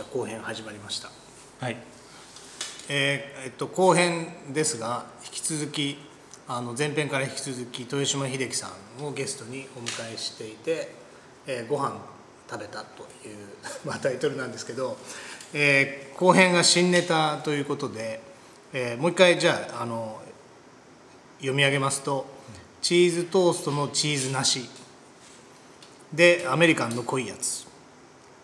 じゃあ後編始まりました。はい。えーえっと後編ですが引き続きあの前編から引き続き豊島秀樹さんをゲストにお迎えしていて「えーご飯食べた」という、まあ、タイトルなんですけど、えー後編が新ネタということで、えーもう一回じゃああの読み上げますと「チーズトーストのチーズなし」でアメリカンの濃いやつ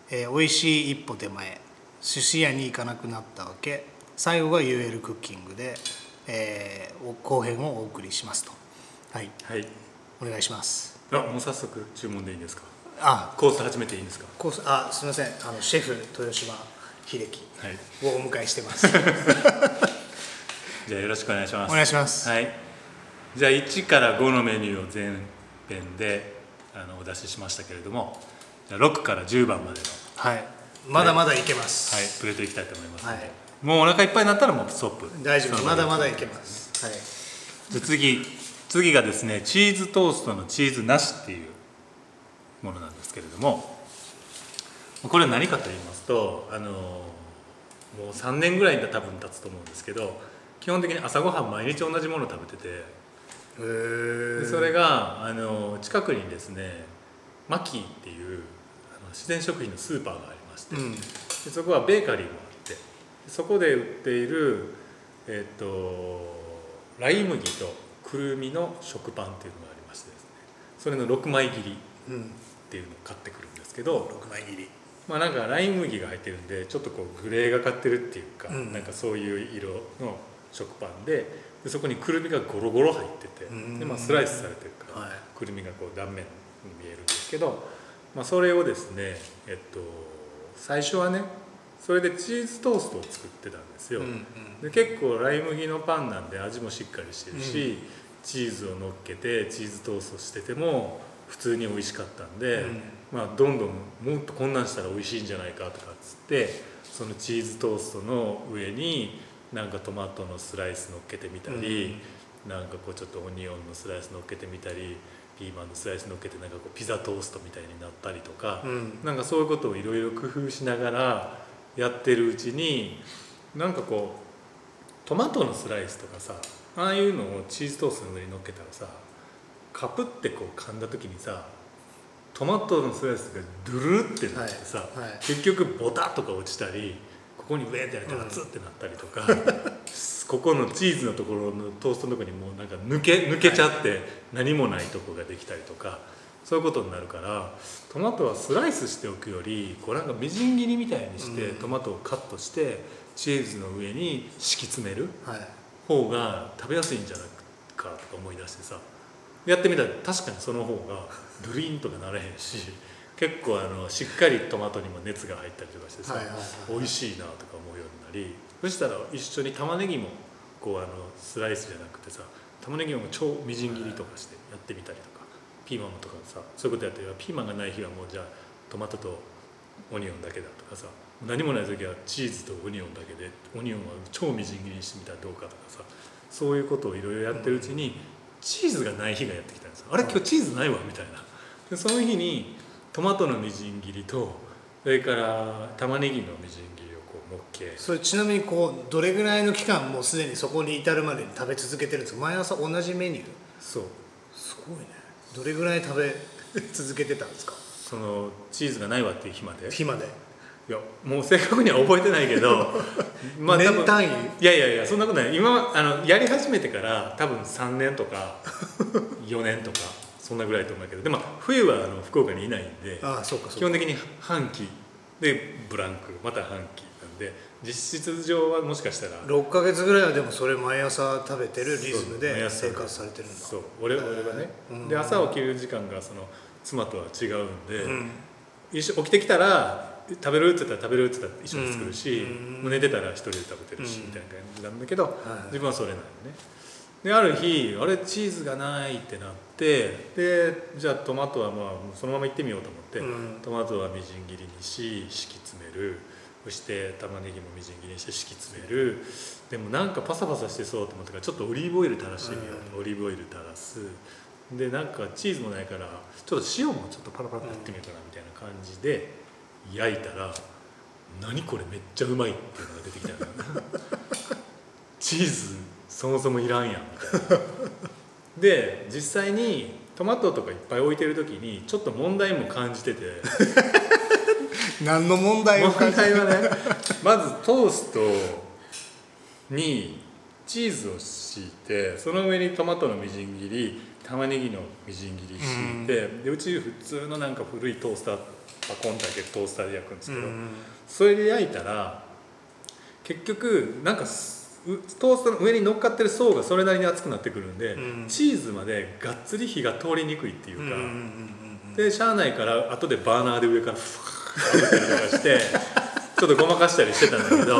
えー、美味しい一歩手前寿司屋に行かなくなったわけ。最後が UL クッキングで、えーお後編をお送りしますと。はい。はい。お願いします。あもう早速注文でいいんですか？あ。コース始めていいんですか？コースあすみません。あのシェフ豊島秀樹はい。をお迎えしてます。じゃあよろしくお願いします。お願いします。はい。じゃあ1から5のメニューを前編であのお出ししましたけれどもじゃあ6から10番までの。はい。まだまだいけます、はい。プレートいきたいと思いますはい。もうお腹いっぱいになったらもうストップ。大丈夫。まだまだいけます。はい。じゃあ次。次がですねチーズトーストのチーズなしっていうものなんですけれども。これは何かと言いますとあのもう3年ぐらい多分経つと思うんですけど基本的に朝ごはん毎日同じものを食べてて。それがあの近くにですねマキーっていうあの自然食品のスーパーがありまして、うん。でそこはベーカリーもあってそこで売っている、えっとライ麦とくるみの食パンっていうのがありましてですね。それの6枚切りうん。っていうのを買ってくるんですけど6枚切り。まあなんかライ麦が入ってるんでちょっとこうグレーがかってるっていうか、うん。なんかそういう色の食パンででそこにくるみがゴロゴロ入っててうん。で、まあ、スライスされてるから、はい。くるみがこう断面に見えるんですけど、まあ、それをですねえっと最初はねそれでチーズトーストを作ってたんですよ、うんうん。で結構ライ麦のパンなんで味もしっかりしてるし、チーズを乗っけてチーズトーストしてても普通に美味しかったんで、うん。まあ、どんどんもっとこんなんしたら美味しいんじゃないかとかっつってそのチーズトーストの上になんかトマトのスライス乗っけてみたり、なんかこうちょっとオニオンのスライス乗っけてみたりピーマンのスライス乗っけてなんかこうピザトーストみたいになったりとか、うん。なんかそういうことをいろいろ工夫しながらやってるうちになんかこうトマトのスライスとかさああいうのをチーズトーストの上に乗っけたらさカプってこう噛んだ時にさトマトのスライスがドゥルってなってさ、はい。はい。結局ボタッとか落ちたりここにウェーってやったらツってなったりとか、ここのチーズのところのトーストのところにもうなんか抜け抜けちゃって何もないとこができたりとかそういうことになるからトマトはスライスしておくよりこうなんかみじん切りみたいにしてうん。トマトをカットしてチーズの上に敷き詰めるはい。方が食べやすいんじゃないかとか思い出してさやってみたら確かにその方がドゥリンとかなれへんし結構あのしっかりトマトにも熱が入ったりとかしてさ、はいはいはい。美味しいなとか思うようになりそしたら一緒に玉ねぎもこうあのスライスじゃなくてさ玉ねぎも超みじん切りとかしてやってみたりとかピーマンとかさそういうことやってピーマンがない日はもうじゃあトマトとオニオンだけだとかさ何もない時はチーズとオニオンだけでオニオンは超みじん切りにしてみたらどうかとかさそういうことをいろいろやってるうちに、チーズがない日がやってきたんですよ。あれ今日チーズないわみたいな。でその日にトマトのみじん切りとそれから玉ねぎのみじん切りをこうのっけそれちなみにこうどれぐらいの期間もうすでにそこに至るまでに食べ続けてるんですか？毎朝同じメニュー？そう。すごいね。どれぐらい食べ続けてたんですか？そのチーズがないわっていう日まで？日まで。いやもう正確には覚えてないけど ま多分年単位？いやいやいやそんなことない。今あのやり始めてから多分3年とか 4年とかそんなぐらいと思うけど。でも冬はあの福岡にいないんでああそうかそうか。基本的に半期でブランクまた半期なんで実質上はもしかしたら6か月ぐらいはでもそれ毎朝食べてるリズムで生活されてるんだ。そう俺俺はね、うん。で朝起きる時間がその妻とは違うんで、うん。一緒起きてきたら食べるって言ったら食べるって言ったら一緒に作るし、うん。寝てたら一人で食べてるし、うんみたいな感じなんだけど、はい。自分はそれなのねである日あれチーズがないってなってでじゃあトマトはまあそのまま行ってみようと思って、うん。トマトはみじん切りにし敷き詰める。そして玉ねぎもみじん切りにして敷き詰める。でもなんかパサパサしてそうと思ったからちょっとオリーブオイル垂らしてみようと、オリーブオイル垂らす。でなんかチーズもないからちょっと塩もちょっとパラパラってやってみようかなみたいな感じで焼いたら何これめっちゃうまいっていうのが出てきたの チーズそもそもいらんやん。みたいなで実際にトマトとかいっぱい置いてる時にちょっと問題も感じてて。何の問題を問題はねまずトーストにチーズを敷いてその上にトマトのみじん切り玉ねぎのみじん切り敷いて、でうち普通のなんか古いトースターパコンだけトースターで焼くんですけど、それで焼いたら結局なんかすうトーストの上に乗っかってる層がそれなりに熱くなってくるんで、うん。チーズまでがっつり火が通りにくいっていうか、うんうんうんうんでしゃあないから後でバーナーで上からフワーッてたりとかして ちょっとごまかしたりしてたんだけど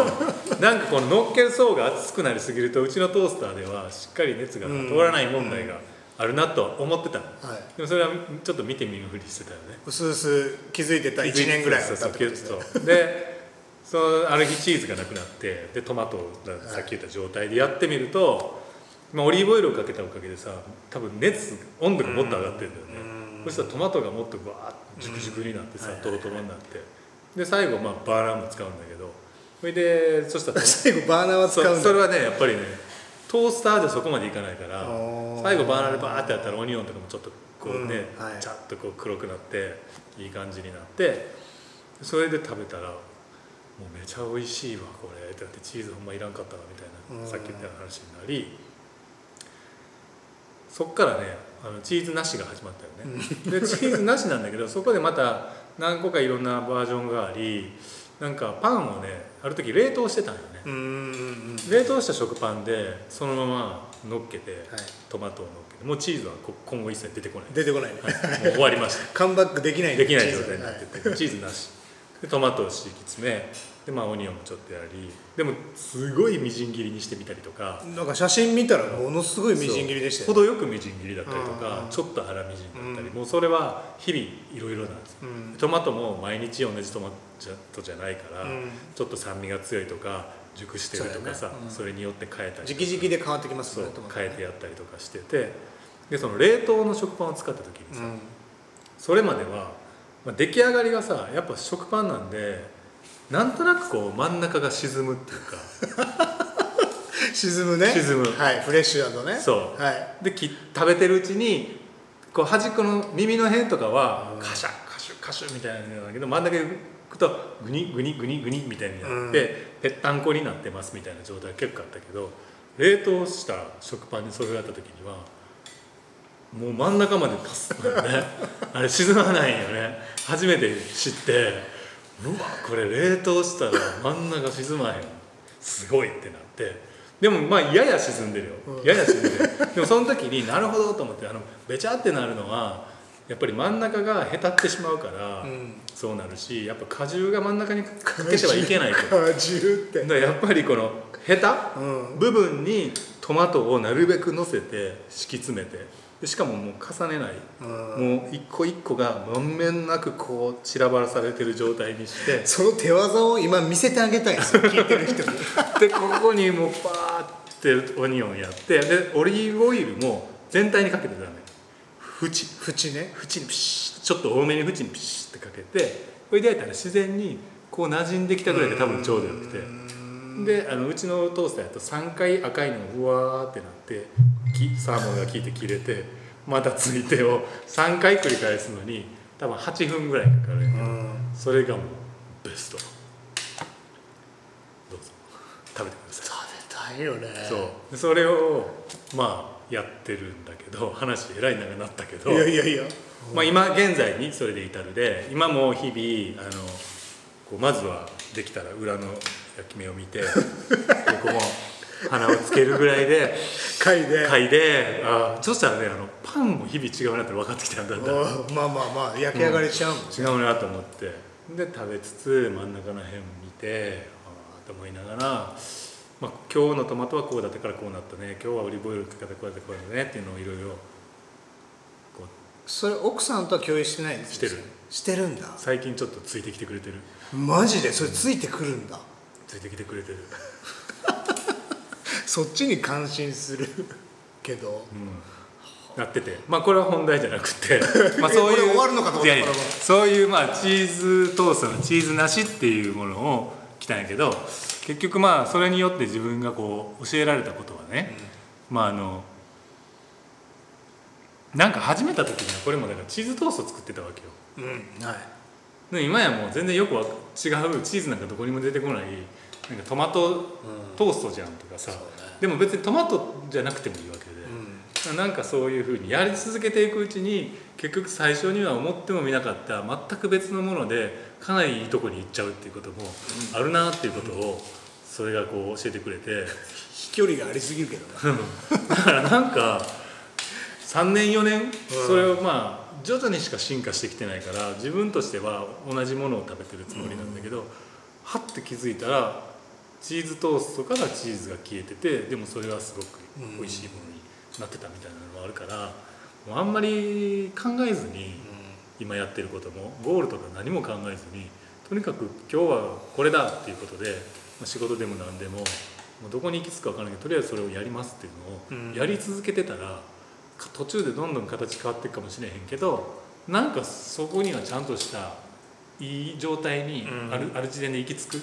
なんかこの乗っける層が熱くなりすぎるとうちのトースターではしっかり熱が通らない問題があるなとは思ってたの、はい。でもそれはちょっと見て見ぬふりしてたよね。うすうす気づいてた1年ぐらいはそう経ってことですね。そうでそのある日チーズがなくなってでトマトがさっき言った状態でやってみると、まあ、オリーブオイルをかけたおかげでさ多分熱温度がもっと上がってるんだよね、うん。そしたらトマトがもっとバーッと熟熟になってさ、うんトロトロになって。で最後まあバーナーも使うんだけど。それでそしたら 最後バーナーは使うんだ。そそれはねやっぱりねトースターでそこまでいかないから最後バーナーでバーってやったらオニオンとかもちょっとこうね、うんはい。ちゃっとこう黒くなっていい感じになってそれで食べたらもうめちゃ美味しいわこれ。だってチーズほんまいらんかったわみたいなうん。さっき言った話になり。そっからねあのチーズなしが始まったよね、でチーズなしなんだけどそこでまた何個かいろんなバージョンがありなんかパンをねある時冷凍してたんよね、うん冷凍した食パンでそのまま乗っけて、はい。トマトを乗っけてもうチーズはこ今後一切出てこない。出てこない。ねもう終わりました。カムバックできないできない状態になってチーズて、チーズなしでトマトを敷き詰めでまあオニオンもちょっとやりでもすごいみじん切りにしてみたりとかはいなんか写真見たらものすごいみじん切りでしたよ程よくみじん切りだったりとかうん。ちょっと粗みじんだったり、うん。もうそれは日々いろいろなんですよ。うん。トマトも毎日同じトマトじゃないから、うん。ちょっと酸味が強いとか熟してるとかさそ,、ね。うん。れによって変えたりとか直々で変わってきますそうねトマト変えてやったりとかしててでその冷凍の食パンを使った時にさ、うん。それまでは、まあ、出来上がりがさやっぱ食パンなんでなんとなくこう真ん中が沈むっていうか。沈むね。沈む。はいフレッシュだとね。そう。はい。でき食べてるうちにこう端っこの耳の辺とかはうん。カシャカシュカシュみたいなんだけど真ん中に行くとグニグニグニグニみたいになって、ぺったんこになってますみたいな状態結構あったけど冷凍した食パンにそれがあった時にはもう真ん中までパス。ね。あれ沈まないよね。初めて知って。うわこれ冷凍したら真ん中沈まへん。すごいってなって。でもまあやや沈んでるよ、うん。やや沈んでる。でもその時になるほどと思ってあのべちゃってなるのはやっぱり真ん中がへたってしまうから、うん。そうなるしやっぱ果汁が真ん中にかけてはいけないと。果汁って。だやっぱりこのヘタうん。部分にトマトをなるべく乗せて敷き詰めてでしかももう重ねない、うん。もう一個一個が満面なくこう散らばらされてる状態にして。その手技を今見せてあげたいですよ 聞いてる人に。でここにもうパーってオニオンやってでオリーブオイルも全体にかけてダメ。縁。縁ね。縁にピシッ。ちょっと多めに縁にピシッってかけてこれで焼いたら自然にこう馴染んできたぐらいで多分ちょうどよくて。であのうちのトースターやと3回赤いのがうわーってなってきサーモンが効いて切れてまたついてを3回繰り返すのに多分8分ぐらいかかるんやそれがもうベスト。どうぞ。食べてください。食べたいよね。そう。でそれをまあやってるんだけど話えらい長くなったけどいやいやいや。まあ、今現在にそれで至るで今も日々あのこうまずはできたら裏の焼き目を見てでここ鼻をつけるぐらいで 貝で。嗅いであそしたらねあのパンも日々違うなって分かってきたんだんだまあまあまあ焼き上がりちゃうもんね。違うなと思って。で食べつつ真ん中の辺見てああと思いながら、まあ、今日のトマトはこうだったからこうなったね。今日はオリーブオイルかけてこうやってこうやってね。っていうのをいろいろこうそれ奥さんとは共有してないんですしてる。してるんだ。最近ちょっとついてきてくれてる。マジでそれついてくるんだついてきてくれてる、そっちに感心するけど。うん、なってて。まあこれは本題じゃなくて。まあそういう終わるのかと思ったそういうまあチーズトーストのチーズなしっていうものを来たんやけど結局まあそれによって自分がこう教えられたことはね、まああのなんか始めた時にはこれもだからチーズトースト作ってたわけよ。うんはいで今やもう全然よくわ違うチーズなんかどこにも出てこないなんかトマトトーストじゃんとかさ、そうね。でも別にトマトじゃなくてもいいわけで、なんかそういうふうにやり続けていくうちに結局最初には思ってもみなかった全く別のものでかなりいいとこに行っちゃうっていうこともあるなっていうことをそれがこう教えてくれて。飛距離がありすぎるけどね。だからなんか3年4年それをまあ徐々にしか進化してきてないから自分としては同じものを食べてるつもりなんだけどはって気づいたらチーズトーストからチーズが消えててでもそれはすごく美味しいものになってたみたいなのがあるからもうあんまり考えずに今やってることもゴールとか何も考えずにとにかく今日はこれだっていうことでまあ仕事でも何でもどこに行き着くか分からないけどとりあえずそれをやりますっていうのをやり続けてたらか途中でどんどん形変わっていくかもしれへんけどなんかそこにはちゃんとしたいい状態にうん。ある,、ある時点で行き着く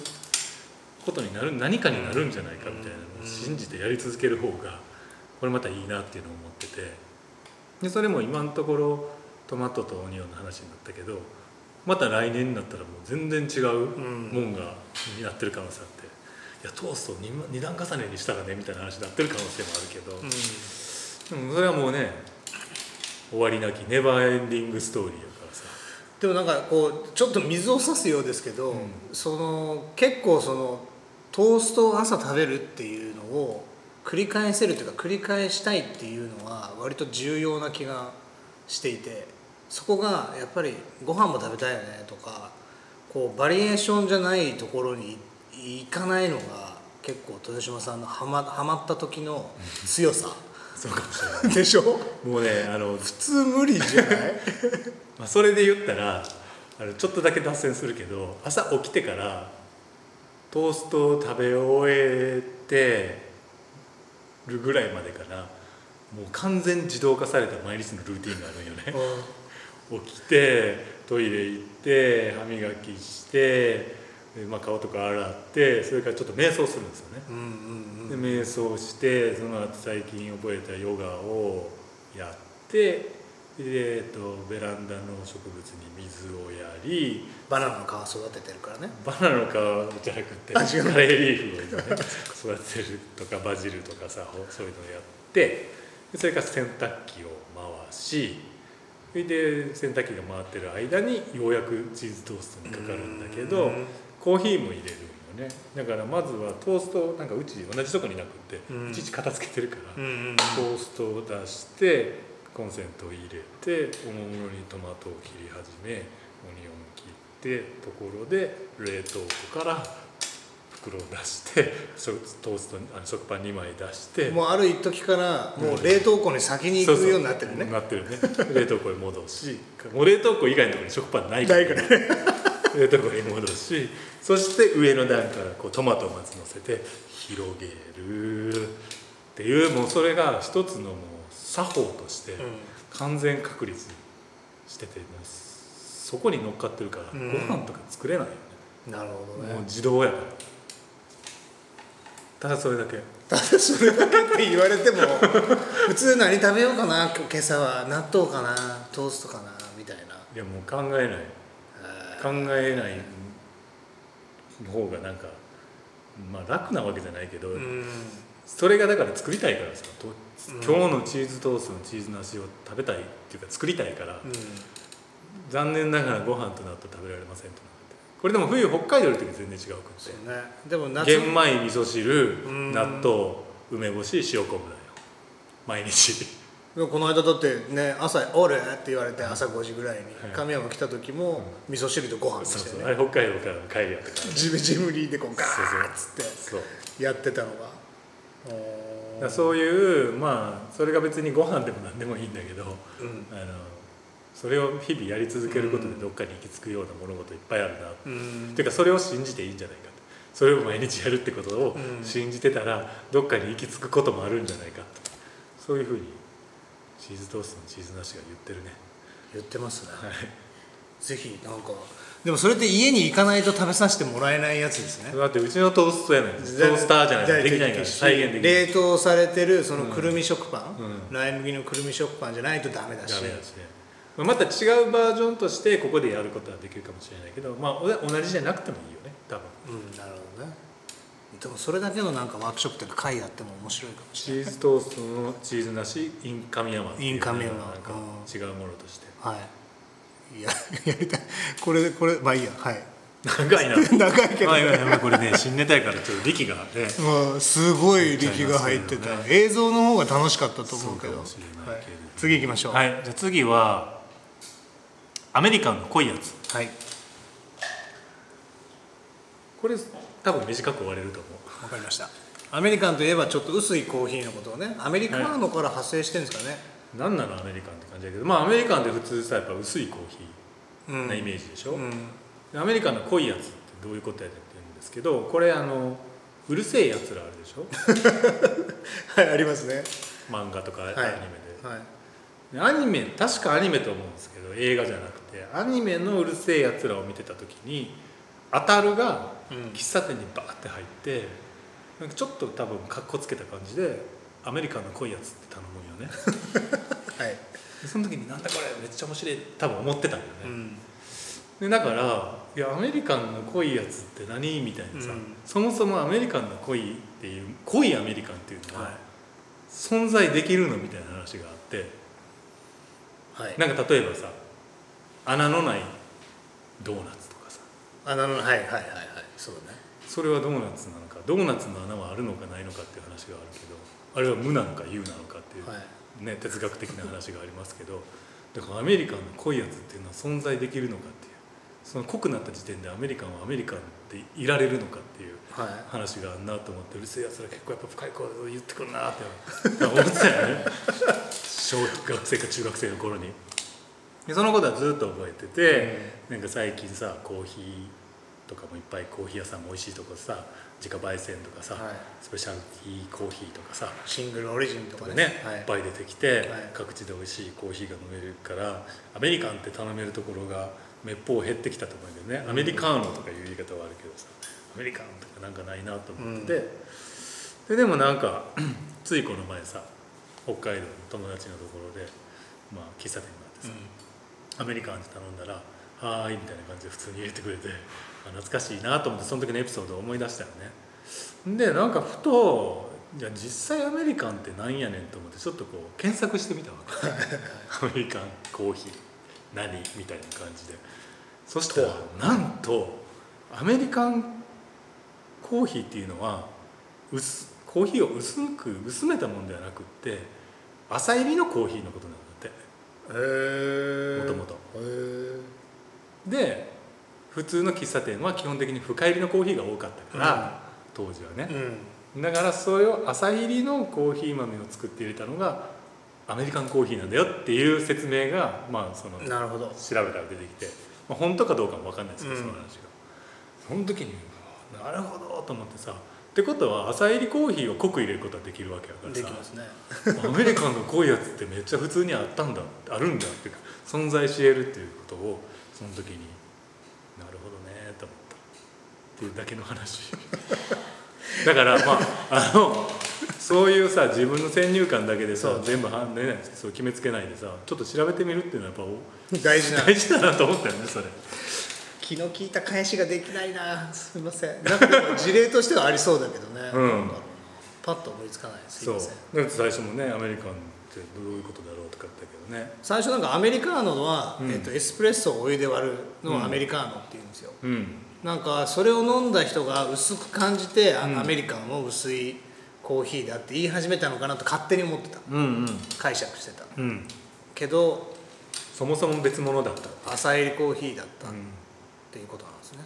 ことになる何かになるんじゃないかみたいなのを信じてやり続ける方がこれまたいいなっていうのを思ってて。でそれも今のところトマトとオニオンの話になったけどまた来年になったらもう全然違うもんがになってる可能性あって。いやトーストを 2, 二段重ねにしたらねみたいな話になってる可能性もあるけど、でもそれはもうね終わりなきネバーエンディングストーリーやからさ。でもなんかこうちょっと水を差すようですけど、うん。その結構そのトーストを朝食べるっていうのを繰り返せるというか繰り返したいっていうのは割と重要な気がしていてそこがやっぱりご飯も食べたいよねとかこうバリエーションじゃないところに行かないのが結構豊島さんのハマハマった時の強さそうかもしれない。でしょ？もうねあの、普通無理じゃない？まあ、それで言ったらあのちょっとだけ脱線するけど朝起きてからトーストを食べ終えてるぐらいまでかな。もう完全自動化された毎日のルーティンがあるんよね。起きてトイレ行って歯磨きしてで、まあ、顔とか洗ってそれからちょっと瞑想するんですよね。うんうんで瞑想してその後最近覚えたヨガをやってで、えっと、ベランダの植物に水をやりバナナの皮育ててるからね。バナナの皮じゃなくてカレーリーフを今ね 育てるとかバジルとかさほそういうのをやってでそれから洗濯機を回しそれで洗濯機が回ってる間にようやくチーズトーストにかかるんだけどうん。コーヒーも入れるよね。だからまずはトーストなんかうち同じとこになくって、うん。いちいち片付けてるから、うんうんトーストを出してコンセントを入れておもむろにトマトを切り始めオニオン切ってところで冷凍庫から袋を出してそトーストにあの食パン2枚出してもうある一時からもう冷凍庫に先に行くようになってるね。なってるね。冷凍庫に戻し もう冷凍庫以外のところに食パンないから,、ないから冷凍庫に戻しそして上の段からこうトマトをまず乗せて広げるっていうもうそれが一つのもう作法として完全確立しててそこに乗っかってるから、うん。ご飯とか作れないよね、なるほどもうね自動やから。ただそれだけ。ただそれだけって言われても 普通何食べようかな今朝は。納豆かなトーストかなみたいな。いやもう考えない考えない方がなんかまあ楽なわけじゃないけど、うん。それがだから作りたいからさ今日のチーズトーストのチーズなしを食べたいっていうか作りたいから、う残念ながらご飯と納豆食べられませんとなって。これでも冬北海道の時は全然違うくって。ね。でも夏玄米味噌汁うん。納豆梅干し塩昆布だよ。毎日この間だってね朝「おる?」って言われて朝5時ぐらいにはい。神山来た時も味噌汁とご飯でそうそう、したよねあれ北海道からの帰りやった。からジムジムリーでこうガそうそうーッつってそうやってたのが。そういうまあそれが別にご飯でも何でもいいんだけど、うん。あのそれを日々やり続けることでどっかに行き着くような物事いっぱいあるな、うん。っていうかそれを信じていいんじゃないかそれを毎日やるってことをうん。信じてたらどっかに行き着くこともあるんじゃないかとそういうふうにチーズトーストのチーズなしが言ってるね。言ってますね。はい。ぜひなんかでもそれって家に行かないと食べさせてもらえないやつですね。だってうちのトーストやねんトースターじゃないとできないから再現できない。冷凍されてるそのくるみ食パン、うん。ライ麦のくるみ食パンじゃないとダメだし。ダメだし。ねまた違うバージョンとしてここでやることはできるかもしれないけどまあお同じじゃなくてもいいよね多分。うんなるでもそれだけのなんかワークショップというか会やっても面白いかもしチれない。ーズトーストのチーズなしインカミヤマインカミヤマなんか違うものとして。はい。いや やりたい。これこれまあいいや。はい。長いな。長いけど。まあいやこれね新ネタやからちょっと力がね。まあすごい力が入ってた、ちゃいます映像の方が楽しかったと思うけど。い。次行きましょう。はい。じゃあ次はアメリカンの濃いやつ。はい。これ多分短く終われると思う。わかりました。アメリカンといえばちょっと薄いコーヒーのことをね。アメリカーノから派生してるんですかね、何なのアメリカンって感じだけど。まあアメリカンで普通さやっぱ薄いコーヒうんーなイメージでしょ、うん。でアメリカンの濃いやつってどういうことやねんって言うんですけどこれあのうるせえやつらあるでしょ。はいありますね。漫画とかアニメで、はい。でアニメ確かアニメと思うんですけど映画じゃなくてアニメのうるせえやつらを見てた時にアタルがうん喫茶店にバーって入ってなんかちょっと多分かっこつけた感じでアメリカンの濃いやつって頼むんよね。はい、でその時になんだこれめっちゃ面白い多分思ってたんよね、うん。でだからいやアメリカンの濃いやつって何みたいなさ、うん。そもそもアメリカンの濃いっていう濃いアメリカンっていうのは、はい。存在できるのみたいな話があってはい。なんか例えばさ穴のないドーナツとかさ。あなるほどはいはいはいはいそうね。それはドーナツなのかドーナツの穴はあるのかないのかっていう話があるけどあれは無なのか有なのかっていう、はい。ね、哲学的な話がありますけどだからアメリカンの濃いやつっていうのは存在できるのかっていうその濃くなった時点でアメリカンはアメリカンっていられるのかっていうはい。話があんなと思ってうるせえやつら結構やっぱ深い声で言ってくるなって思ってたよね。小学生か中学生の頃に。でそのことはずっと覚えてて、なんか最近さコーヒーとかもいっぱいコーヒー屋さんも美味しいとこさ自家焙煎とかさ、はい。スペシャルティーコーヒーとかさシングルオリジンとかねね、はい。いっぱい出てきて、はい。各地で美味しいコーヒーが飲めるからアメリカンって頼めるところがめっぽう減ってきたと思うんだよね、アメリカーノとかいう言い方はあるけどさアメリカンとかなんかないなと思って。て、ででもなんか ついこの前さ北海道の友達のところで、まあ、喫茶店があってさ、アメリカンって頼んだら「はーい」みたいな感じで普通に入れてくれて。あ懐かしいなと思ってその時のエピソードを思い出したよね。でなんかふとじゃあ実際アメリカンってなんやねんと思ってちょっとこう検索してみたわ。けアメリカンコーヒー何みたいな感じで。そしたらなんとアメリカンコーヒーっていうのは薄コーヒーを薄く薄めたもんではなくって朝入りのコーヒーのことなんだって。もともとで普通の喫茶店は基本的に深入りのコーヒーが多かったから、当時はね、うん。だからそれを朝入りのコーヒー豆を作って入れたのがアメリカンコーヒーなんだよっていう説明がまあその調なるほど。べたら出てきて、まあ、本当かどうかも分かんないですけど、うん。その話が。その時になるほどと思ってさってことは朝入りコーヒーを濃く入れることはできるわけやからさできますね。アメリカンの濃いやつってめっちゃ普通にあったんだあるんだっていうか存在し得るっていうことをその時になるほどねと思ったっていうだけの話。だからまああのそういうさ自分の先入観だけでさ全部は、ね、そう決めつけないでさちょっと調べてみるっていうのはやっぱ大事な。大事だなと思ったよねそれ。気の利いた返しができないな。すみません。なんかでも事例としてはありそうだけどね、うん。パッと思いつかない。すいそう。ません最初もねアメリカンってどういうことだろうとか言ったけどね。最初なんかアメリカーノは、うん。えっとエスプレッソをお湯で割るのうんをアメリカーノって言うんですよ、うんなんかそれを飲んだ人が薄く感じて、あうん。アメリカンも薄いコーヒーだって言い始めたのかなと勝手に思ってた。うんうん。解釈してた。うん。けどそもそも別物だった、朝入りコーヒーだった。っうん、ていうことなんですね、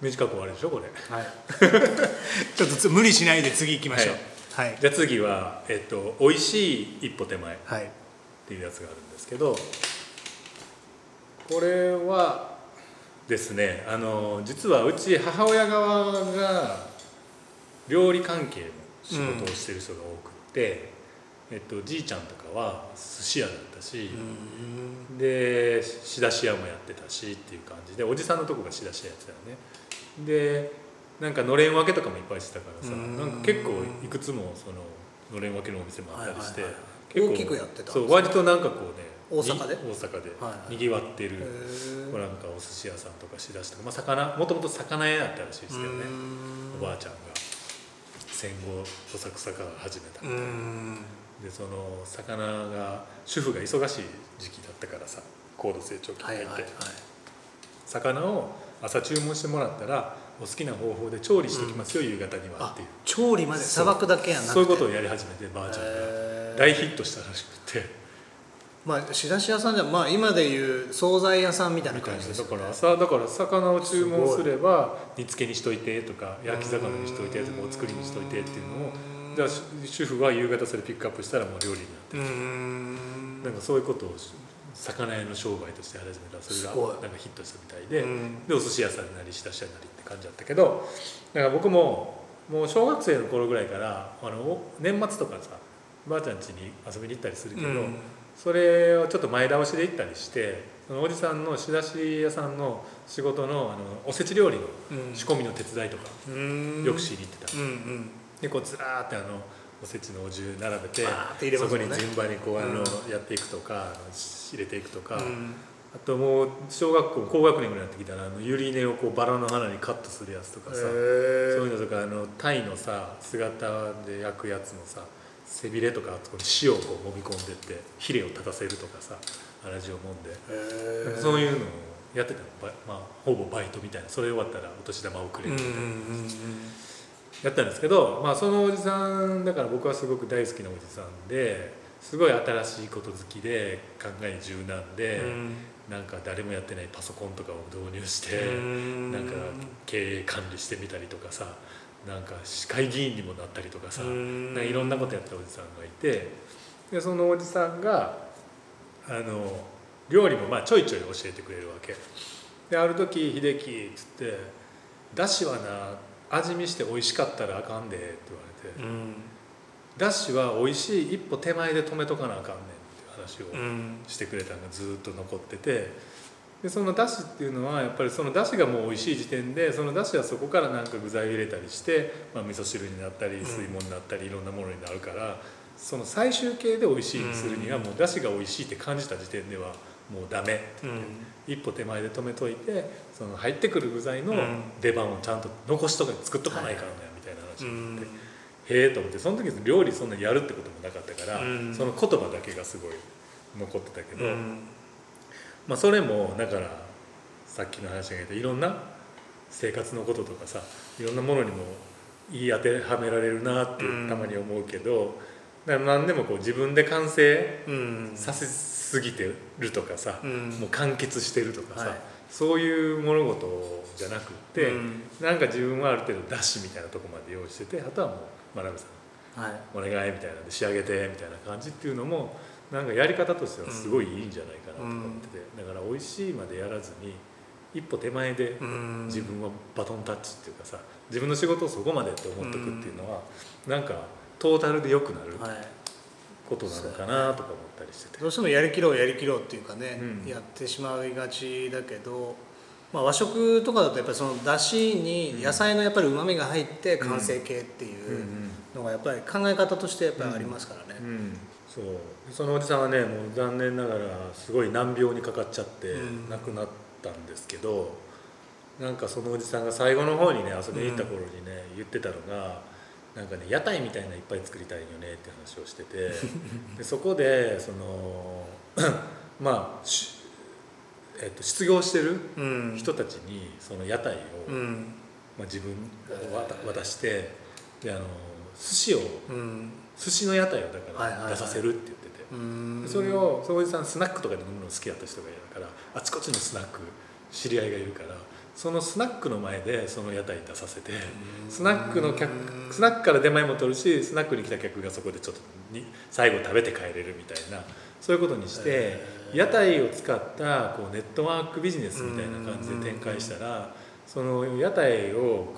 短く終わるでしょこれ。はい。ちょっとつ無理しないで次行きましょう。はい。じゃあ次は、えっと「美味しい一歩手前」っはい。ていうやつがあるんですけどこれはですね。あの実はうち母親側が料理関係の仕事をしてる人が多くって、えっと、じいちゃんとかは寿司屋だったし、うん。で仕出し屋もやってたしっていう感じでおじさんのとこが仕出し屋やってたよね。でなんかのれん分けとかもいっぱいしてたからさうん。なんか結構いくつもそののれん分けのお店もあったりして、はいはいはい結構大きくやってたそう割となんかこうね大阪で？に大阪で。にぎわってる、なんかお寿司屋さんとか仕出しとか、まあ、魚もともと魚屋だったらしいですけどね。うん。おばあちゃんが。戦後どさくさから始めた。みうたいな。ん。でその魚が主婦が忙しい時期だったからさ高度成長期に入って、はいはいはい。魚を朝注文してもらったらお好きな方法で調理しておきますよ、夕方にはあっていう。調理までさばくだけやなそういうことをやり始めてばあちゃんが。大ヒットしたらしくてまあ仕出し屋さんじゃまあ今でいう惣菜屋さんみたいな感じですよね。なだからさだから魚を注文すれば煮付けにしといてとか焼き魚にしといてとかお作りにしといてっていうのをじゃあ主婦は夕方それピックアップしたらもう料理になってうるん。なんかそういうことを魚屋の商売として始めたらそれがなんかヒットしたみたいで、うん。でお寿司屋さんになり仕出し屋になりって感じだったけどだから僕ももう小学生の頃ぐらいからあのお年末とかさばあちゃん家に遊びに行ったりするけど、うんそれをちょっと前倒しで行ったりしてそのおじさんの仕出し屋さんの仕事のあのおせち料理のうん。仕込みの手伝いとかうん。よくしに行ってた、うんうん。でこうずらーってあのおせちのお重並べてね。そこに順番にこうあの、うんやっていくとか入れていくとか、うん。あともう小学校高学年ぐらいになってきたらあのゆり根をこうバラの花にカットするやつとかさ、そういうのとかあのタイのさ姿で焼くやつのさ背びれとかあそこに塩をこう揉み込んでってヒレを立たせるとかさ粗塩を揉んで、そういうのをやってたの、ばまあ、ほぼバイトみたいな。それ終わったらお年玉をくれうんるみたいな、やったんですけど、まあ、そのおじさんだから僕はすごく大好きなおじさんですごい新しいこと好きで考えに柔軟で、うん。なんか誰もやってないパソコンとかを導入して、うん。なんか経営管理してみたりとかさなんか市会議員にもなったりとかさ、うんなんかいろんなことやったおじさんがいてでそのおじさんがあの料理もまあちょいちょい教えてくれるわけ。である時「秀樹」っつって「だしはな味見して美味しかったらあかんで」って言われてうん「だしは美味しい一歩手前で止めとかなあかんねん」って話を、うん。してくれたのがずっと残っててでそのだしっていうのはやっぱりそのだしがもう美味しい時点でそのだしはそこからなんか具材を入れたりして、まあ、味噌汁になったりん。水物になったりいろんなものになるからその最終形で美味しいにするにはうん。もうだしが美味しいって感じた時点ではもうダメ。うん。一歩手前で止めといてその入ってくる具材のうん。出番をちゃんと残しとか作っとかないからねみたいな話うんになって。へえと思ってその時料理そんなにやるってこともなかったから、うん。その言葉だけがすごい残ってたけど、うんまあ、それもだからさっきの話が言ったいろんな生活のこととかさいろんなものにも言い当てはめられるなってうん。たまに思うけど、だから何でもこう自分で完成うん。させすぎてるとかさ、うん。もう完結してるとかさ、はい。そういう物事じゃなくって、うん。なんか自分はある程度ダッシュみたいなとこまで用意しててあとはもう真鍋さんはい。お願いみたいなんで仕上げてみたいな感じっていうのもなんかやり方としてはすごいいいんじゃないかなとか思ってて、だから美味しいまでやらずに一歩手前でうん。自分はバトンタッチっていうかさ自分の仕事をそこまでって思っておくっていうのはなんかトータルで良くなるはい。ことなのかなとか思ったりしてて。どうしてもやりきろうやりきろうっていうかね、うん。やってしまいがちだけど、まあ、和食とかだとやっぱりそのだしに野菜のやっぱりうまみが入って完成形っていうのがやっぱり考え方としてやっぱりありますからね。うん、そう。そのおじさんはねもう残念ながらすごい難病にかかっちゃってうん。亡くなったんですけど、なんかそのおじさんが最後の方にね遊びに行った頃にね、言ってたのがなんかね屋台みたいなのいっぱい作りたいよねって話をしてて でそこでその まあしえっと失業してるうん。人たちにその屋台を、うん。まあ、自分を渡渡してであの寿司をうん。寿司の屋台をだかはいはいはい。ら出させるって言ってて、うん。それをそのおじさんスナックとかで飲むの好きだった人がいるからあちこちのスナック知り合いがいるからそのスナックの前でその屋台出させてスナックの客スナックから出前も取るしスナックに来た客がそこでちょっとに最後食べて帰れるみたいなそういうことにして屋台を使ったこうネットワークビジネスみたいな感じで展開したらその屋台を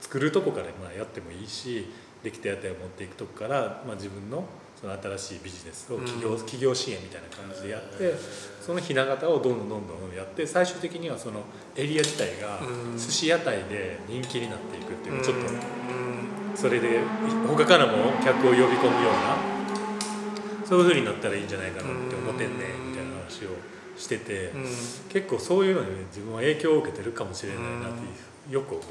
作るとこからまあやってもいいしできた屋台を持っていくとこから、まあ、自分のそその新しいビジネスを企業,、企業支援みたいな感じでやってそのひな形をどんどんどんどんやって最終的にはそのエリア自体がうん。寿司屋台で人気になっていくっていうちょっとうんそれで他からも客を呼び込むようなそういうふうになったらいいんじゃないかなって思ってんねみたいな話をしててうん。結構そういうのにね自分は影響を受けてるかもしれないなってよく思う。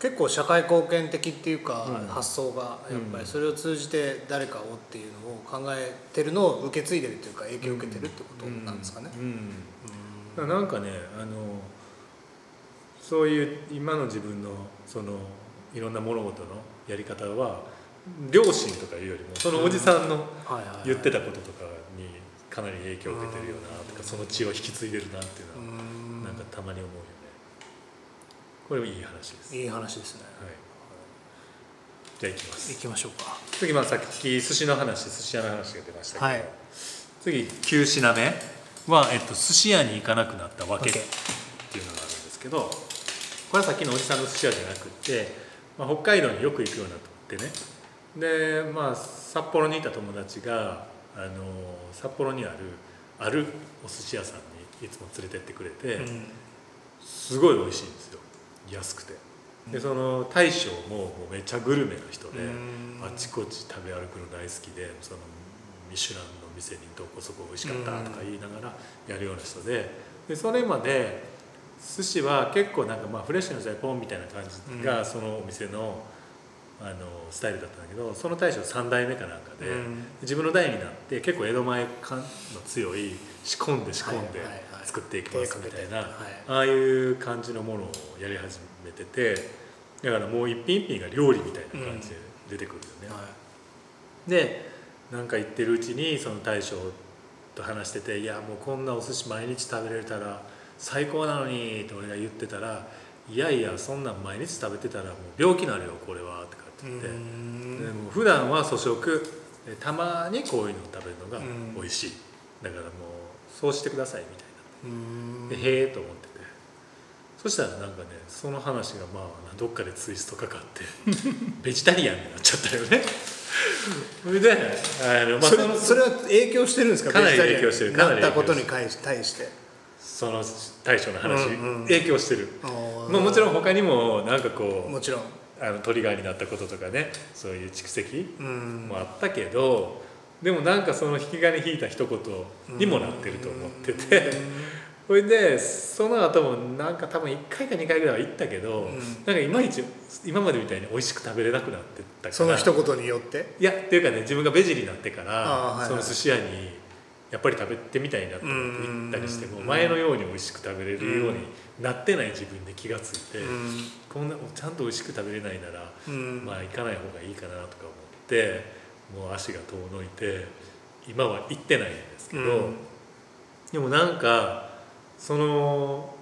結構社会貢献的っていうか、うん。発想がやっぱうん。りそれを通じて誰かをっていうのを考えてるのを受け継いでるっていうか影響を受けてるってことなんですかね。うん。うん。なんかねあのそういう今の自分のそのいろんな物事のやり方は両親とかいうよりもそのおじさんの言ってたこととかにかなり影響を受けてるよなとかその血を引き継いでるなっていうのはうん。なんかたまに思うよねこれもいい話です、はい、いい話ですね。じゃあいきます。行きましょうか。次まあさっき寿司の話寿司屋の話が出ましたけど、はい。次9品目。は、えっと、寿司屋に行かなくなったわけっていうのがあるんですけどこれはさっきのおじさんの寿司屋じゃなくって、まあ、北海道によく行くようになってね。でまあ札幌にいた友達があの札幌にあるあるお寿司屋さんにいつも連れてってくれて、うん。すごい美味しいんですよ安くて。でその大将ももうめっちゃグルメな人で、うん。あちこち食べ歩くの大好きでそのミシュランの店にどこそこ美味しかったとか言いながらやるような人で。でそれまで寿司は結構なんかまあフレッシュな状態ポンみたいな感じがそのお店のあのスタイルだったんだけどその大将3代目かなんかで、うん。自分の代になって結構江戸前感の強い仕込んで仕込んではいはいはい作っていきますみたいな、はいああいう感じのものをやり始めててだからもう一品一品が料理みたいな感じで出てくるよね。はでなんか言ってるうちにその大将と話してて「いやもうこんなお寿司毎日食べれたら最高なのに」って俺が言ってたら「いやいやそんなん毎日食べてたらもう病気になるよこれは」とかってい。言って。うんでも普段は粗食でたまにこういうのを食べるのがうん美味しい、だからもうそうしてくださいみたいうんなでへえと思っててそしたらなんかねその話がまあどっかでツイストかかって ベジタリアンになっちゃったよね。それであの、まあ、それそれは影響してるんですか？かなり影響してる。にかなりなったことに対して。その大将の話、うん。うん。影響してる、まあ、もちろん他にもなんかこうもちろん。あのトリガーになったこととかねそういう蓄積うん。もあったけどでもなんかその引き金引いた一言にもなってると思ってて。それでその後もなんか多分1回か2回ぐらいは行ったけど、うん。なんかいまいち今までみたいに美味しく食べれなくなってったから。その一言によって？いやっていうかね自分がベジになってから、はいはい。その寿司屋にやっぱり食べてみたいなと思って行ったりしてもうん。前のように美味しく食べれるようになってない自分で気がついて、うん。こんなちゃんと美味しく食べれないなら、うん。まあ行かない方がいいかなとか思ってもう足が遠のいて今は行ってないんですけど、うん。でもなんかその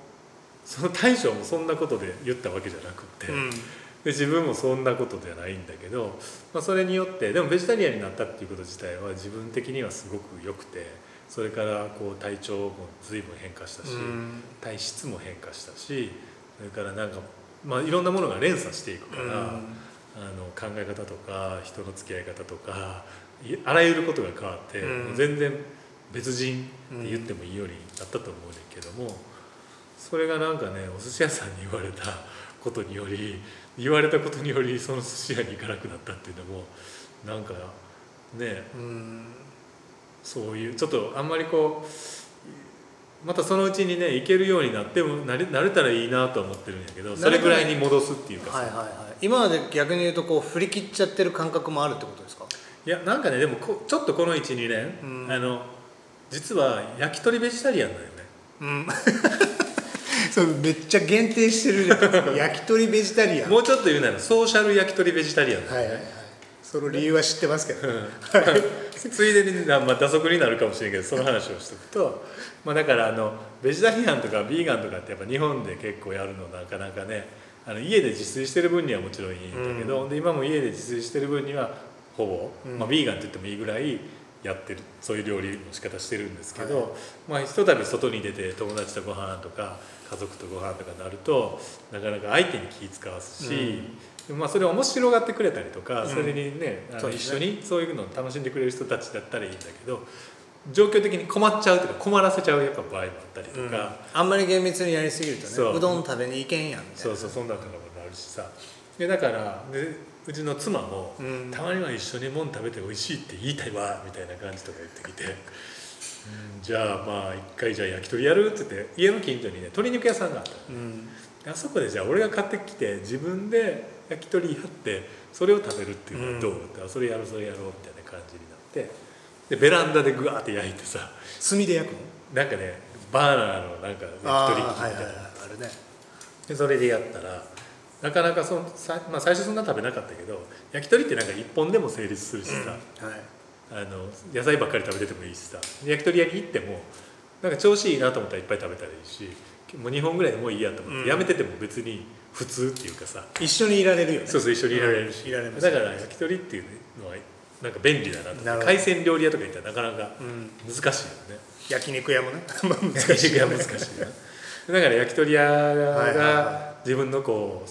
その大将もそんなことで言ったわけじゃなくって、うん。で自分もそんなことじゃないんだけど、まあ、それによってでもベジタリアンになったっていうこと自体は自分的にはすごく良くてそれからこう体調も随分変化したし、うん。体質も変化したしそれからなんか、まあ、いろんなものが連鎖していくから、うんあの考え方とか人の付き合い方とかいあらゆることが変わって、うん。全然別人って言ってもいいようになったと思うねんけども、それがなんかねお寿司屋さんに言われたことにより言われたことによりその寿司屋に行かなくなったっていうのもなんかねうん。そういうちょっとあんまりこうまたそのうちにね行けるようになってもなれなれたらいいなとは思ってるんやけどそれぐらいに戻すっていうかさ、はいはいはい今まで逆に言うとこう振り切っちゃってる感覚もあるってことですか？いやなんかねでもこちょっとこの12年、うん。あの実は焼き鳥ベジタリアンだよね。うん。そうめっちゃ限定してるじゃないですか焼き鳥ベジタリアン。もうちょっと言うならソーシャル焼き鳥ベジタリアンね、はいはいはい。その理由は知ってますけど、ついでに、まあ、打足になるかもしれんけどその話をしとくと、まあ、だからあのベジタリアンとかビーガンとかってやっぱ日本で結構やるのなかなかねあの家で自炊してる分にはもちろんいいんだけど、で今も家で自炊してる分にはほぼ、うん。まあ、ビーガンって言ってもいいぐらいやってるそういう料理の仕方してるんですけど、まあひとたび外に出て友達とご飯とか家族とご飯とかなるとなかなか相手に気使わすし、まあ、それを面白がってくれたりとか、うん。それにねあの一緒にそういうのを楽しんでくれる人たちだったらいいんだけど状況的に困っちゃうというか困らせちゃうやっぱ場合もあったりとうん。か。あんまり厳密にやりすぎるとねう。どん食べに行けんやんみたいな。そうそうそんなこともあるしさ。でだからでうちの妻も、うん。たまには一緒にもん食べて美味しいって言いたいわみたいな感じとか言ってきて、うん、じゃあまあ一回じゃあ焼き鳥やるって言って家の近所にね鶏肉屋さんがあったの。うん。であそこでじゃあ俺が買ってきて自分で焼き鳥やってそれを食べるっていうのはどう、ってあそれやろうそれやろうみたいな感じになってでベランダでぐわーって焼いてさ。炭で焼くの？なんかねバーナーのなんかあ焼き鳥器みたいな。あはいはいはい。あるね。でそれでやったらなかなかそのさ、まあ、最初そんな食べなかったけど焼き鳥ってなんか一本でも成立するしさ、はい。あの野菜ばっかり食べててもいいしさ。焼き鳥屋に行ってもなんか調子いいなと思ったらいっぱい食べたらいいしもう2本ぐらいでもういいやと思って、うん。やめてても別に普通っていうかさ。一緒にいられるよね。そうそう一緒にいられるし、うんいられます。だから焼き鳥っていうのはなんか便利だなと海鮮料理屋とか行ったらなかなかうん難しいよね、焼肉屋もね。難難しいしいよね。難しいなだから焼き鳥屋がは自分のこう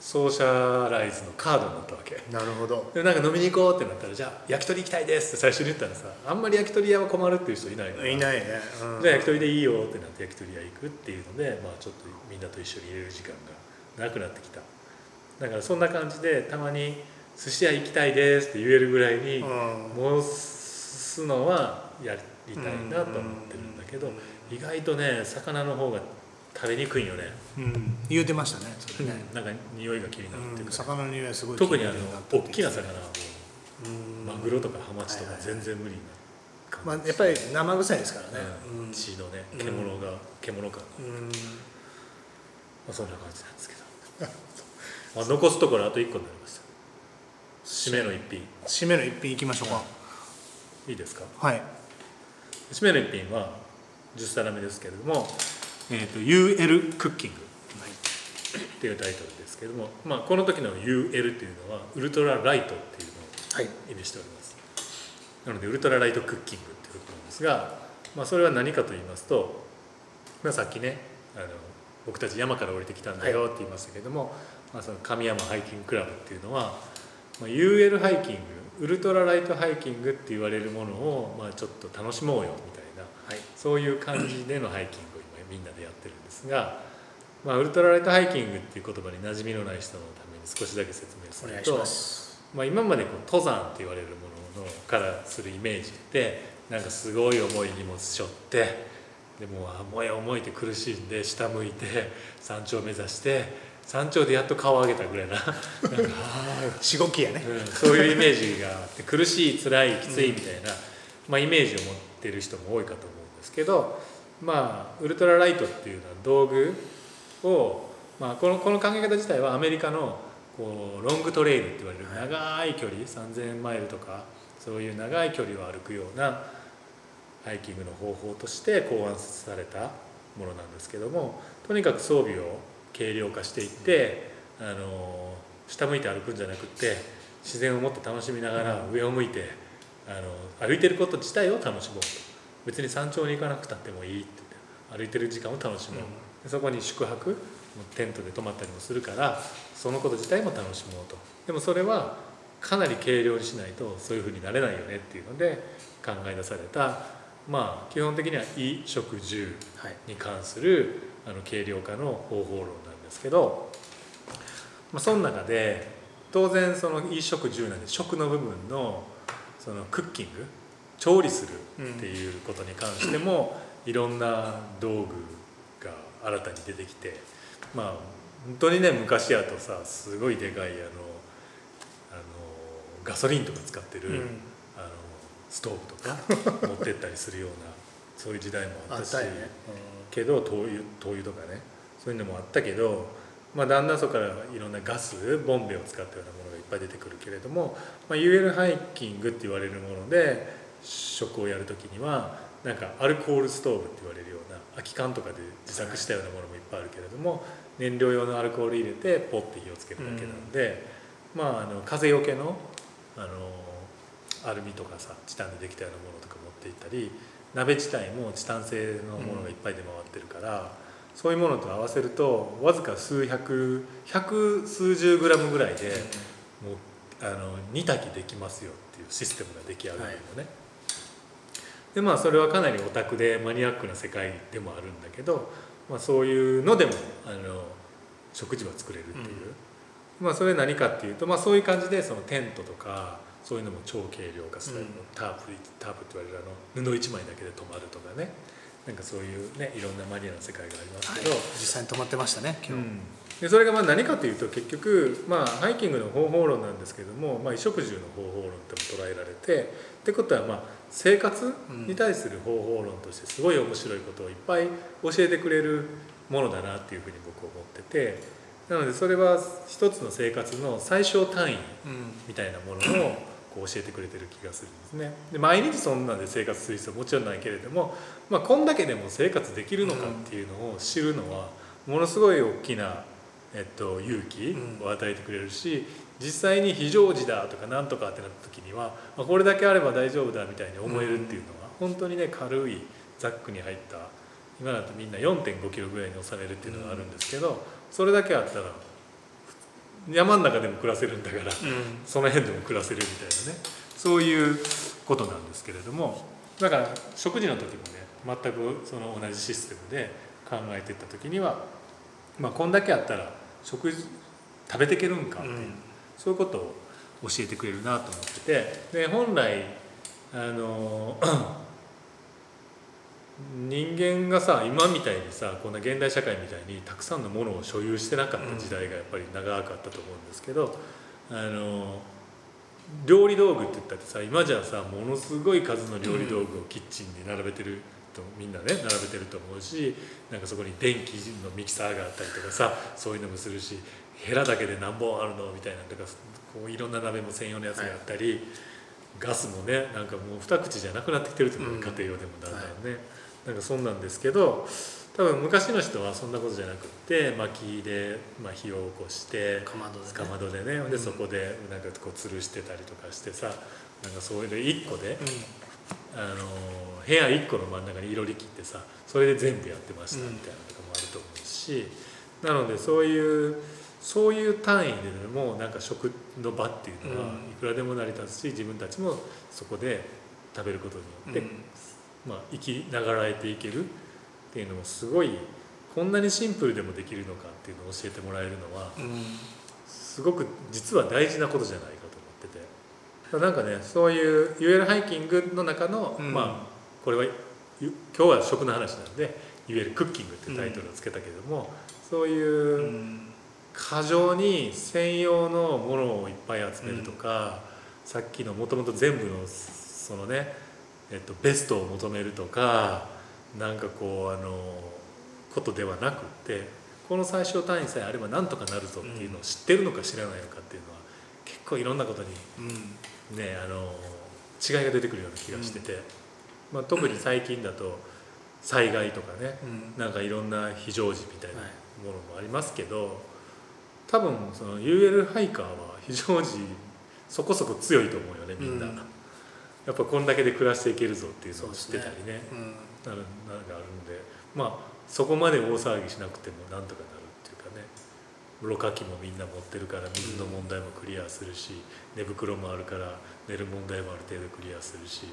ソーシャライズのカードになったわけ。なるほど。でなんか飲みに行こうってなったらじゃあ焼き鳥行きたいですって最初に言ったらさあんまり焼き鳥屋は困るっていう人いないからいないね、うん。じゃあ焼き鳥でいいよってなって焼き鳥屋行くっていうので、まあ、ちょっとみんなと一緒に入れる時間がなくなってきた。だからそんな感じでたまに「寿司屋行きたいです」って言えるぐらいにうん。申すのはやりたいなと思ってるんだけど意外とね魚の方が食べにくいよね、うん。言うてましたねそれね、なんか匂いが気になるっていううん。か、魚の匂いはすごい特にあの大きな魚はもうマグロとかハマチとか全然無理なまあ、感やっぱり生臭いですからじ、ね、うん。血のねうん。獣が獣感が、まうん。あ、そんな感じなんですけど、まあ、残すところあと1個になりました締めの一品。締めの一品いきましょうか、いいですか？はい。締めの一品は10皿目ですけれども「えー、と UL クッキング」っていうタイトルですけれども、まあ、この時の UL っていうのはウルトラライトっていうのをはい。意味しております。なのでウルトラライトクッキングっていうことなんですが、まあ、それは何かと言いますと、まあ、さっきねあの僕たち山から降りてきたんだよって言いましたけれども、まあ、その神山ハイキングクラブっていうのは、まあ、UL ハイキングウルトラライトハイキングって言われるものを、まあ、ちょっと楽しもうよみたいなはい。そういう感じでのハイキングを今みんなでやってるんですが、まあ、ウルトラライトハイキングっていう言葉に馴染みのない人のために少しだけ説明するとまあ、今までこう登山って言われるもののからするイメージってなんかすごい重い荷物背負ってでもうあ重い重いって苦しんで下向いて山頂目指して山頂でやっと顔を上げたぐらいな。しごきやね。ー、うん、そういうイメージがあって苦しい辛いきついみたいな、まあ、イメージを持ってる人も多いかと思うんですけどまあウルトラライトっていうのは道具を、まあ、このこの考え方自体はアメリカのこうロングトレイルって言われる長い距離3,000マイルとかそういう長い距離を歩くようなハイキングの方法として考案されたものなんですけどもとにかく装備を軽量化していってあの下向いて歩くんじゃなくって自然をもっと楽しみながら上を向いてあの歩いてること自体を楽しもうと。別に山頂に行かなくたってもいいって歩いてる時間を楽しもう、でそこに宿泊テントで泊まったりもするからそのこと自体も楽しもうと。でもそれはかなり軽量にしないとそういうふうになれないよねっていうので考え出されたまあ基本的には衣食住はい。に関するあの軽量化の方法論なんですけど、まあ、その中で当然その衣食住なんで食の部分のそのクッキング調理するっていうことに関しても、いろんな道具が新たに出てきてまあ本当にね昔やとさすごいでかいあのあのガソリンとか使ってる、うん。あのストーブとか持ってったりするようなそういう時代もあったたよね、けど灯油灯油とかねそういうのもあったけど、まあ、だんだんそこからいろんなガスボンベを使ったようなものがいっぱい出てくるけれども、まあ、UL ハイキングって言われるもので食をやる時にはなんかアルコールストーブって言われるような空き缶とかで自作したようなものもいっぱいあるけれども燃料用のアルコール入れてポッて火をつけるだけなので、まああの風よけのあのアルミとかさチタンでできたようなものとか持っていったり鍋自体もチタン製のものがいっぱい出回ってるから、そういうものと合わせるとわずか数百百数十グラムぐらいで、もうあの煮炊きできますよっていうシステムが出来上がるのね、でまあそれはかなりオタクでマニアックな世界でもあるんだけど、まあ、そういうのでもあの食事は作れるっていう、まあそれ何かっていうと、まあ、そういう感じでそのテントとかそういうのも超軽量化する、うん。タープタープって言われるあの布一枚だけで泊まるとかね。なんかそういうねいろんなマニアな世界がありますけど、実際に泊まってましたね今日、うん。でそれがまあ何かというと結局、まあ、ハイキングの方法論なんですけども、まあ、衣食住の方法論とも捉えられてってことはまあ生活に対する方法論としてすごい面白いことをいっぱい教えてくれるものだなっていうふうに僕は思っててなのでそれは一つの生活の最小単位うん。みたいなものをこう教えてくれてる気がするんですね。で毎日そんなで生活する必要はもちろんないけれども、まあ、こんだけでも生活できるのかっていうのを知るのはものすごい大きな、えっと、勇気を与えてくれるし実際に非常時だとかなんとかってなった時には、まあ、これだけあれば大丈夫だみたいに思えるっていうのは本当にね軽いザックに入った今だとみんな4 5キロぐらいに収めるっていうのがあるんですけどそれだけあったら山の中でも暮らせるんだからその辺でも暮らせるみたいなね。そういうことなんですけれども。だから食事の時もね全くその同じシステムで考えていった時には、まあ、こんだけあったら食事食べていけるんかっていう、うん。そういうことを教えてくれるなと思ってて。で本来あの人間がさ今みたいにさこんな現代社会みたいにたくさんのものを所有してなかった時代がやっぱり長かったと思うんですけど、あの料理道具って言ったってさ今じゃさものすごい数の料理道具をキッチンに並べてるとみんなね並べてると思うしなんかそこに電気のミキサーがあったりとかさそういうのもするしヘラだけで何本あるのみたいなとかこういろんな鍋も専用のやつがあったり、ガスもねなんかもう二口じゃなくなってきてると思う、うん。家庭用でもだんだんね、なんかそんなんですけど多分昔の人はそんなことじゃなくって薪で、まあ、火を起こしてかまどでね。でね、うん。でそこでなんかこう吊るしてたりとかしてさなんかそういうの1個で、あの部屋1個の真ん中にいろり切ってさそれで全部やってましたみたいなのとかもあると思うし、なのでそういうそういう単位でもなんか食の場っていうのはうん。いくらでも成り立つし自分たちもそこで食べることによって、まあ、生きながらえていけるっていうのもすごいこんなにシンプルでもできるのかっていうのを教えてもらえるのはうんうんすごく実は大事なことじゃないかと思ってて。なんかねそういう UL ハイキングの中の、うん。まあこれはゆ今日は食の話なんで UL クッキングっていうタイトルをつけたけども、そういううん過剰に専用のものをいっぱい集めるとか、さっきのもともと全部のそのね、えっと、ベストを求めるとかなんかこうあのことではなくってこの最小単位さえあればなんとかなるぞっていうのを知ってるのか知らないのかっていうのは結構いろんなことにうん。ねあの違いが出てくるような気がしてて、まあ、特に最近だと災害とかねうん。なんかいろんな非常時みたいなはい。ものもありますけど、多分その UL ハイカーは非常時そこそこ強いと思うよねみんな、うんやっぱこんだけで暮らしていけるぞっていうのを知ってたりね。うん。なるなんかあるんで。まあそこまで大騒ぎしなくてもなんとかなるっていうかね。ろ過器もみんな持ってるから水の問題もクリアするし、寝袋もあるから寝る問題もある程度クリアするし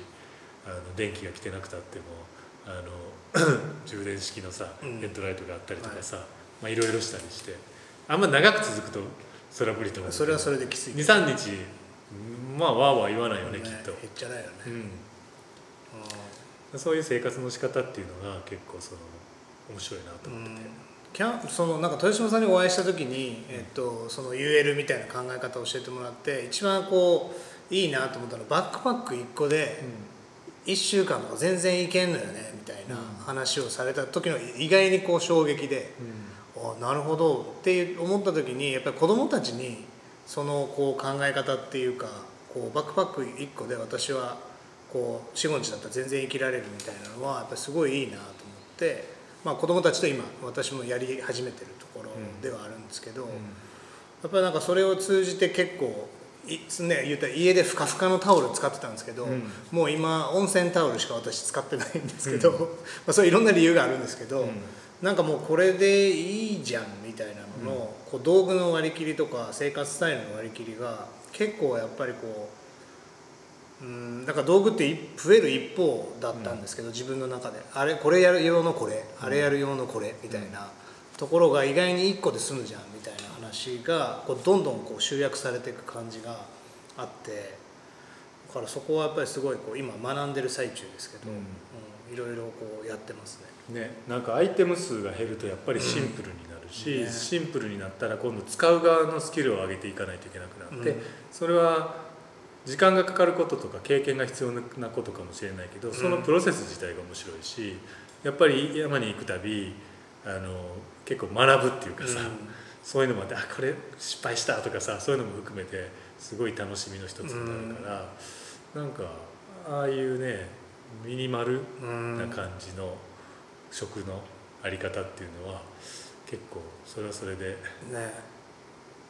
あの電気が来てなくたってもあの 充電式のさうん。ヘッドライトがあったりとかさ、まあいろいろしたりして。あんま長く続くとそれは無理と思うそれはそれできつい23日まあわーわー言わないよねきっと、へっちゃないよね。うん、そういう生活の仕方っていうのが結構その面白いなとうん思ってて、キャンそのなんか豊島さんにお会いした時に、えっと、その UL みたいな考え方を教えてもらって一番こういいなと思ったのはバックパック1個で1週間とか全然いけんのよねみたいな話をされた時の意外にこう衝撃で、あなるほどって思った時にやっぱり子どもたちにそのこう考え方っていうかこうバックパック1個で私はこう45日だったら全然生きられるみたいなのはやっぱりすごいいいなと思って、まあ、子どもたちと今私もやり始めてるところではあるんですけど、やっぱりなんかそれを通じて結構いね言ったら家でふかふかのタオル使ってたんですけど、うん。もう今温泉タオルしか私使ってないんですけど、まあ、そういろんな理由があるんですけど、うん。なんかもうこれでいいじゃんみたいなのの、こう道具の割り切りとか生活スタイルの割り切りが結構やっぱりこううんなんか道具ってい増える一方だったんですけど、自分の中で。あれこれやる用のこれ、あれやる用のこれみたいなところが意外に1個で済むじゃんみたいな話がこうどんどんこう集約されていく感じがあってだからそこはやっぱりすごいこう今学んでる最中ですけど、うん。うんいろいろこうやってますね。ね、なんかアイテム数が減るとやっぱりシンプルになるし、うん。ね。シンプルになったら今度使う側のスキルを上げていかないといけなくなって、うん。それは時間がかかることとか経験が必要なことかもしれないけどそのプロセス自体が面白いしやっぱり山に行くたびあの結構学ぶっていうかさ、そういうのもあってあこれ失敗したとかさそういうのも含めてすごい楽しみの一つになるから、なんかああいうねミニマルうん。な感じの食のあり方っていうのは結構それはそれでね。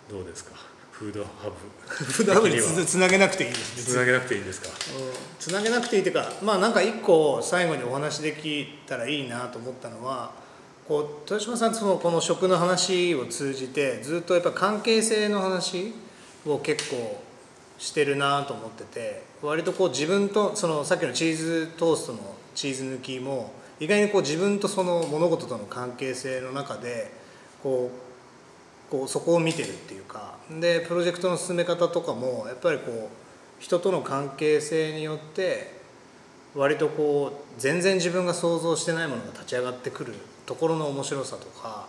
どうですか？フードハブ。普段につつなげなくていい。ですつなげなくていいんですか？つなげなくていいっていうかまあなんか一個最後にお話できたらいいなと思ったのはこう豊島さんとそのこの食の話を通じてずっとやっぱ関係性の話を結構してるなと思ってて割とこう自分とそのさっきのチーズトーストのチーズ抜きも意外にこう自分とその物事との関係性の中でこうこうそこを見てるっていうかでプロジェクトの進め方とかもやっぱりこう人との関係性によって割とこう全然自分が想像してないものが立ち上がってくるところの面白さとか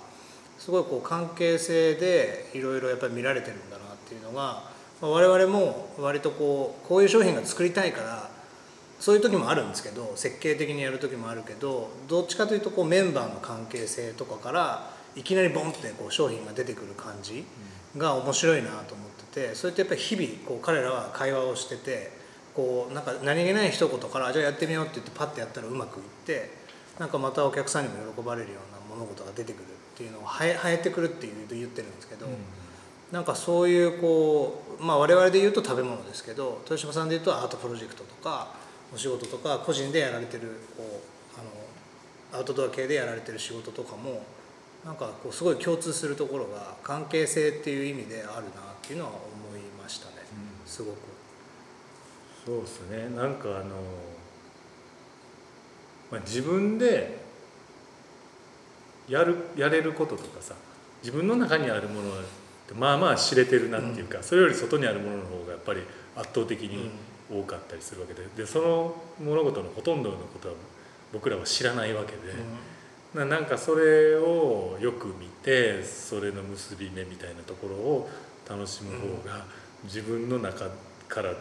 すごいこう関係性でいろいろやっぱり見られてるんだなっていうのが、我々も割とこうこういう商品が作りたいからそういう時もあるんですけど設計的にやる時もあるけどどっちかというとこうメンバーの関係性とかからいきなりボンってこう商品が出てくる感じが面白いなと思っててそれってやっぱり日々こう彼らは会話をしててこうなんか何気ない一言から「じゃあやってみよう」って言ってパッてやったらうまくいってなんかまたお客さんにも喜ばれるような物事が出てくるっていうのをはえ生えてくるっていう言ってるんですけど。なんかそういうこう、まあ、我々で言うと食べ物ですけど豊島さんで言うとアートプロジェクトとかお仕事とか個人でやられてるこうあのアウトドア系でやられてる仕事とかもなんかこうすごい共通するところが関係性っていう意味であるなっていうのは思いましたね。すごく。そうですね。なんかあの、まあ、自分でやるやれることとかさ自分の中にあるものってまあまあ知れてるなっていうか、それより外にあるものの方がやっぱり圧倒的に多かったりするわけで。でその物事のほとんどのことは僕らは知らないわけで、ななんかそれをよく見てそれの結び目みたいなところを楽しむ方が自分の中から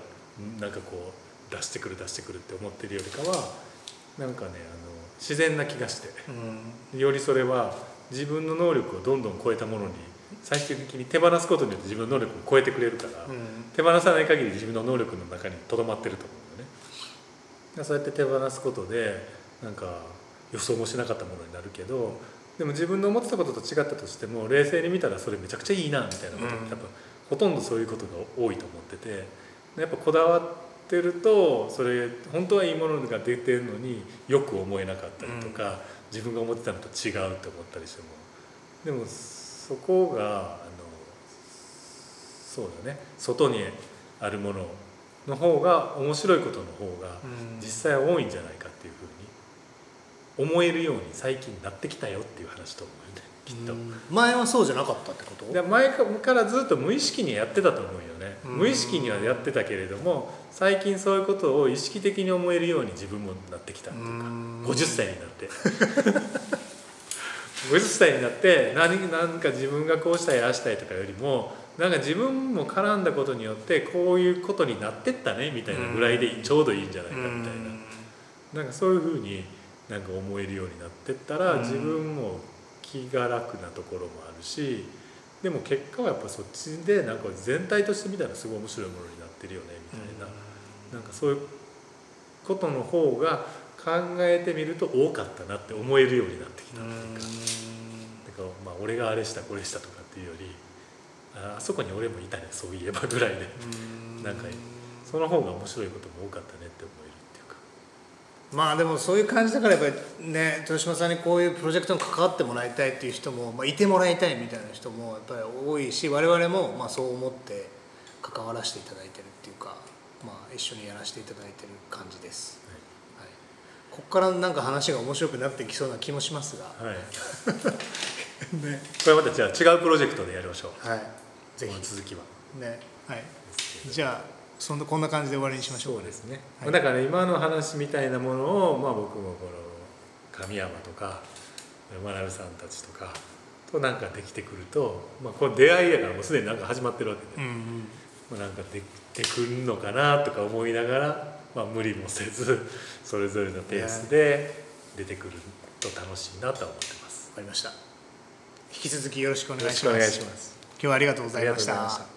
なんかこう出してくる出してくるって思ってるよりかはなんかねあの自然な気がして。うん。よりそれは自分の能力をどんどん超えたものに最終的に手放すことによって自分の能力を超えてくれるから、うん手放さない限り自分の能力の中にとどまってると思うんだよね。そうやって手放すことでなんか予想もしなかったものになるけどでも自分の思ってたことと違ったとしても冷静に見たらそれめちゃくちゃいいなみたいなことってうん。やっぱほとんどそういうことが多いと思っててやっぱこだわってるとそれ本当はいいものが出てるのによく思えなかったりとか、自分が思ってたのと違うって思ったりしても。でもそこがそうだね。外にあるものの方が面白いことの方がうん。実際は多いんじゃないかっていうふうに思えるように最近なってきたよっていう話と思うよね。きっと。前はそうじゃなかったってこと？で前からずっと無意識にやってたと思うよね。うん。無意識にはやってたけれども最近そういうことを意識的に思えるように自分もなってきたっていうか。うん。50歳になって。50歳になって何なんか自分がこうしたいああしたいとかよりもなんか自分も絡んだことによってこういうことになってったねみたいなぐらいでちょうどいいんじゃないかみたいな。なんかそういうふうになんか思えるようになってったらうん。自分も気が楽なところもあるしでも結果はやっぱそっちでなんか全体として見たらすごい面白いものになってるよねみたいな。なんかそういうことの方が考えてみると多かったなって思えるようになってきたっていうか。だからまあ俺があれしたこれしたとかっていうよりああそこに俺もいたねそういえばぐらいで。うん。なんかその方が面白いことも多かったねって思えるっていうか。まあでもそういう感じだからやっぱりね豊島さんにこういうプロジェクトに関わってもらいたいっていう人も、まあ、いてもらいたいみたいな人もやっぱり多いし我々もまあそう思って関わらせていただいてるっていうか、まあ、一緒にやらせていただいてる感じです、はい、ここからなんか話が面白くなってきそうな気もしますが、はい、はい、ね。これまたじゃあ違うプロジェクトでやりましょう。はい、ぜこの続きは。ひねはい。じゃあそんなこんな感じで終わりにしましょうそうですね、はい。だからね今の話みたいなものを、まあ、僕もこの神山とか学さんたちとかとなんかできてくると、まあ、この出会いやからもうすでになんか始まってるわけで、うんうん。まあ、なんかできてくるのかなとか思いながら、まあ、無理もせずそれぞれのペースで出てくると楽しいなとは思ってます。わかりました。引き続きよろしくお願いします今日はありがとうございました。